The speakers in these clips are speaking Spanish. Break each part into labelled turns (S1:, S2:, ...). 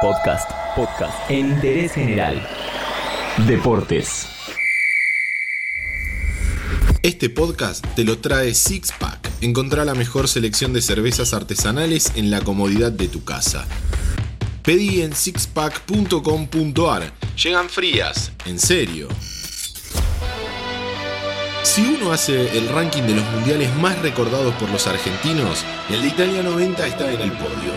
S1: Podcast. Podcast. En interés general. Deportes.
S2: Este podcast te lo trae Six Pack. Encontrá la mejor selección de cervezas artesanales en la comodidad de tu casa. Pedí en sixpack.com.ar. Llegan frías, en serio. Si uno hace el ranking de los mundiales más recordados por los argentinos, el de Italia 90 está en el podio.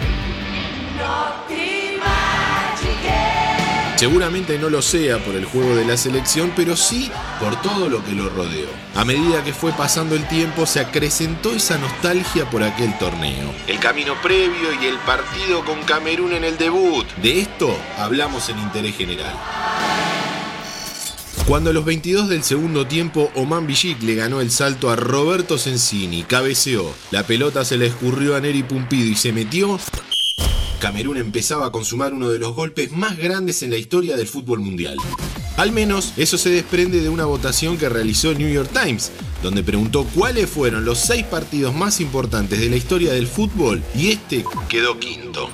S2: Seguramente no lo sea por el juego de la selección, pero sí por todo lo que lo rodeó. A medida que fue pasando el tiempo, se acrecentó esa nostalgia por aquel torneo. El camino previo y el partido con Camerún en el debut. De esto hablamos en Interés General. Cuando a los 22 del segundo tiempo Oman Villic le ganó el salto a Roberto Sensini, cabeceó, la pelota se le escurrió a Neri Pumpido y se metió, Camerún empezaba a consumar uno de los golpes más grandes en la historia del fútbol mundial. Al menos eso se desprende de una votación que realizó New York Times, donde preguntó cuáles fueron los seis partidos más importantes de la historia del fútbol y este quedó quinto.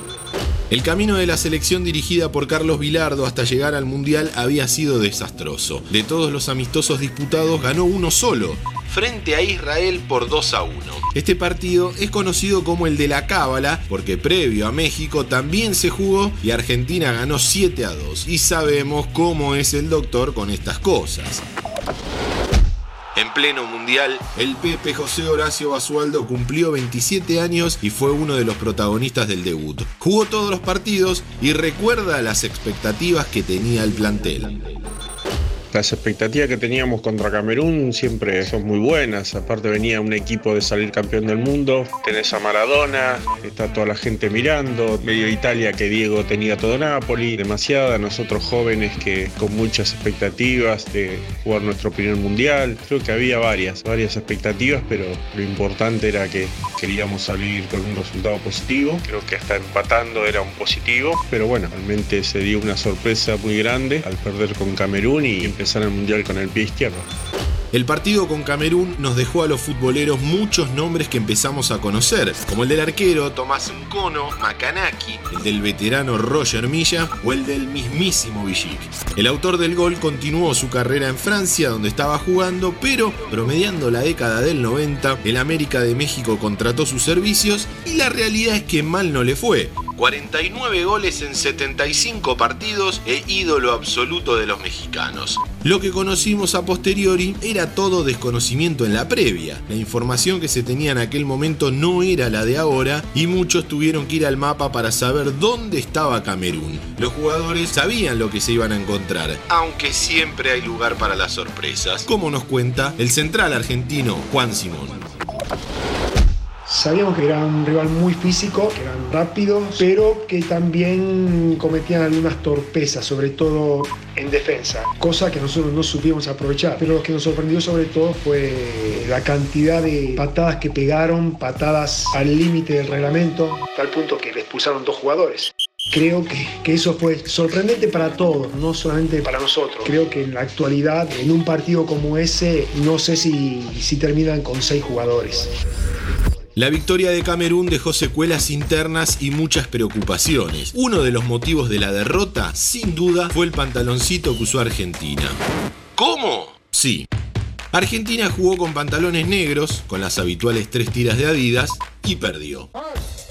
S2: El camino de la selección dirigida por Carlos Vilardo hasta llegar al Mundial había sido desastroso. De todos los amistosos disputados ganó uno solo, frente a Israel por 2 a 1. Este partido es conocido como el de la Cábala porque previo a México también se jugó y Argentina ganó 7 a 2 y sabemos cómo es el doctor con estas cosas. En pleno mundial, el Pepe José Horacio Basualdo cumplió 27 años y fue uno de los protagonistas del debut. Jugó todos los partidos y recuerda las expectativas que tenía el plantel.
S3: Las expectativas que teníamos contra Camerún siempre son muy buenas. Aparte venía un equipo de salir campeón del mundo. Tenés a Maradona, está toda la gente mirando. Medio Italia que Diego tenía todo Napoli. Demasiada. Nosotros jóvenes que con muchas expectativas de jugar nuestro primer mundial. Creo que había varias, varias expectativas, pero lo importante era que queríamos salir con un resultado positivo. Creo que hasta empatando era un positivo. Pero bueno, realmente se dio una sorpresa muy grande al perder con Camerún y empezar el Mundial con el pie izquierdo.
S2: El partido con Camerún nos dejó a los futboleros muchos nombres que empezamos a conocer, como el del arquero Tomás Nkono, Makanaki, el del veterano Roger Milla o el del mismísimo Villic. El autor del gol continuó su carrera en Francia, donde estaba jugando, pero promediando la década del 90, el América de México contrató sus servicios y la realidad es que mal no le fue. 49 goles en 75 partidos e ídolo absoluto de los mexicanos. Lo que conocimos a posteriori era todo desconocimiento en la previa. La información que se tenía en aquel momento no era la de ahora y muchos tuvieron que ir al mapa para saber dónde estaba Camerún. Los jugadores sabían lo que se iban a encontrar, aunque siempre hay lugar para las sorpresas, como nos cuenta el central argentino Juan Simón.
S4: Sabíamos que era un rival muy físico, que eran rápidos, pero que también cometían algunas torpezas, sobre todo en defensa, cosa que nosotros no supimos aprovechar. Pero lo que nos sorprendió sobre todo fue la cantidad de patadas que pegaron, patadas al límite del reglamento, tal punto que le expulsaron dos jugadores. Creo que, que, eso fue sorprendente para todos, no solamente para nosotros. Creo que en la actualidad, en un partido como ese, no sé si, si terminan con seis jugadores.
S2: La victoria de Camerún dejó secuelas internas y muchas preocupaciones. Uno de los motivos de la derrota, sin duda, fue el pantaloncito que usó Argentina. ¿Cómo? Sí. Argentina jugó con pantalones negros, con las habituales tres tiras de Adidas, y perdió.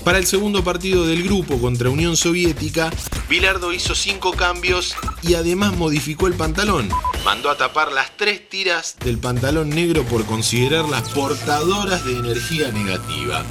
S2: Para el segundo partido del grupo contra Unión Soviética, Bilardo hizo cinco cambios y además modificó el pantalón. Mandó a tapar las tres tiras del pantalón negro por considerarlas portadoras de energía negativa.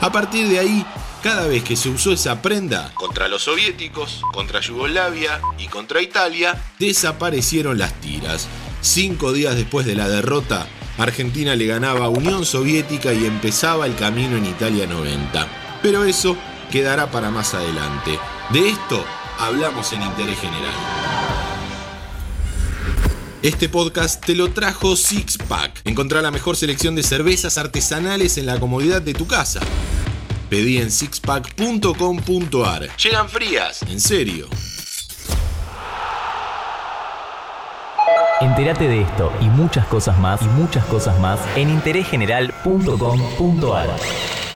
S2: A partir de ahí, cada vez que se usó esa prenda contra los soviéticos, contra Yugoslavia y contra Italia, desaparecieron las tiras. Cinco días después de la derrota, Argentina le ganaba a Unión Soviética y empezaba el camino en Italia 90. Pero eso quedará para más adelante. De esto hablamos en Interés General. Este podcast te lo trajo Six Pack. Encontrá la mejor selección de cervezas artesanales en la comodidad de tu casa. Pedí en sixpack.com.ar. Llegan frías, en serio.
S1: Entérate de esto y muchas cosas más y muchas cosas más en interésgeneral.com.ar.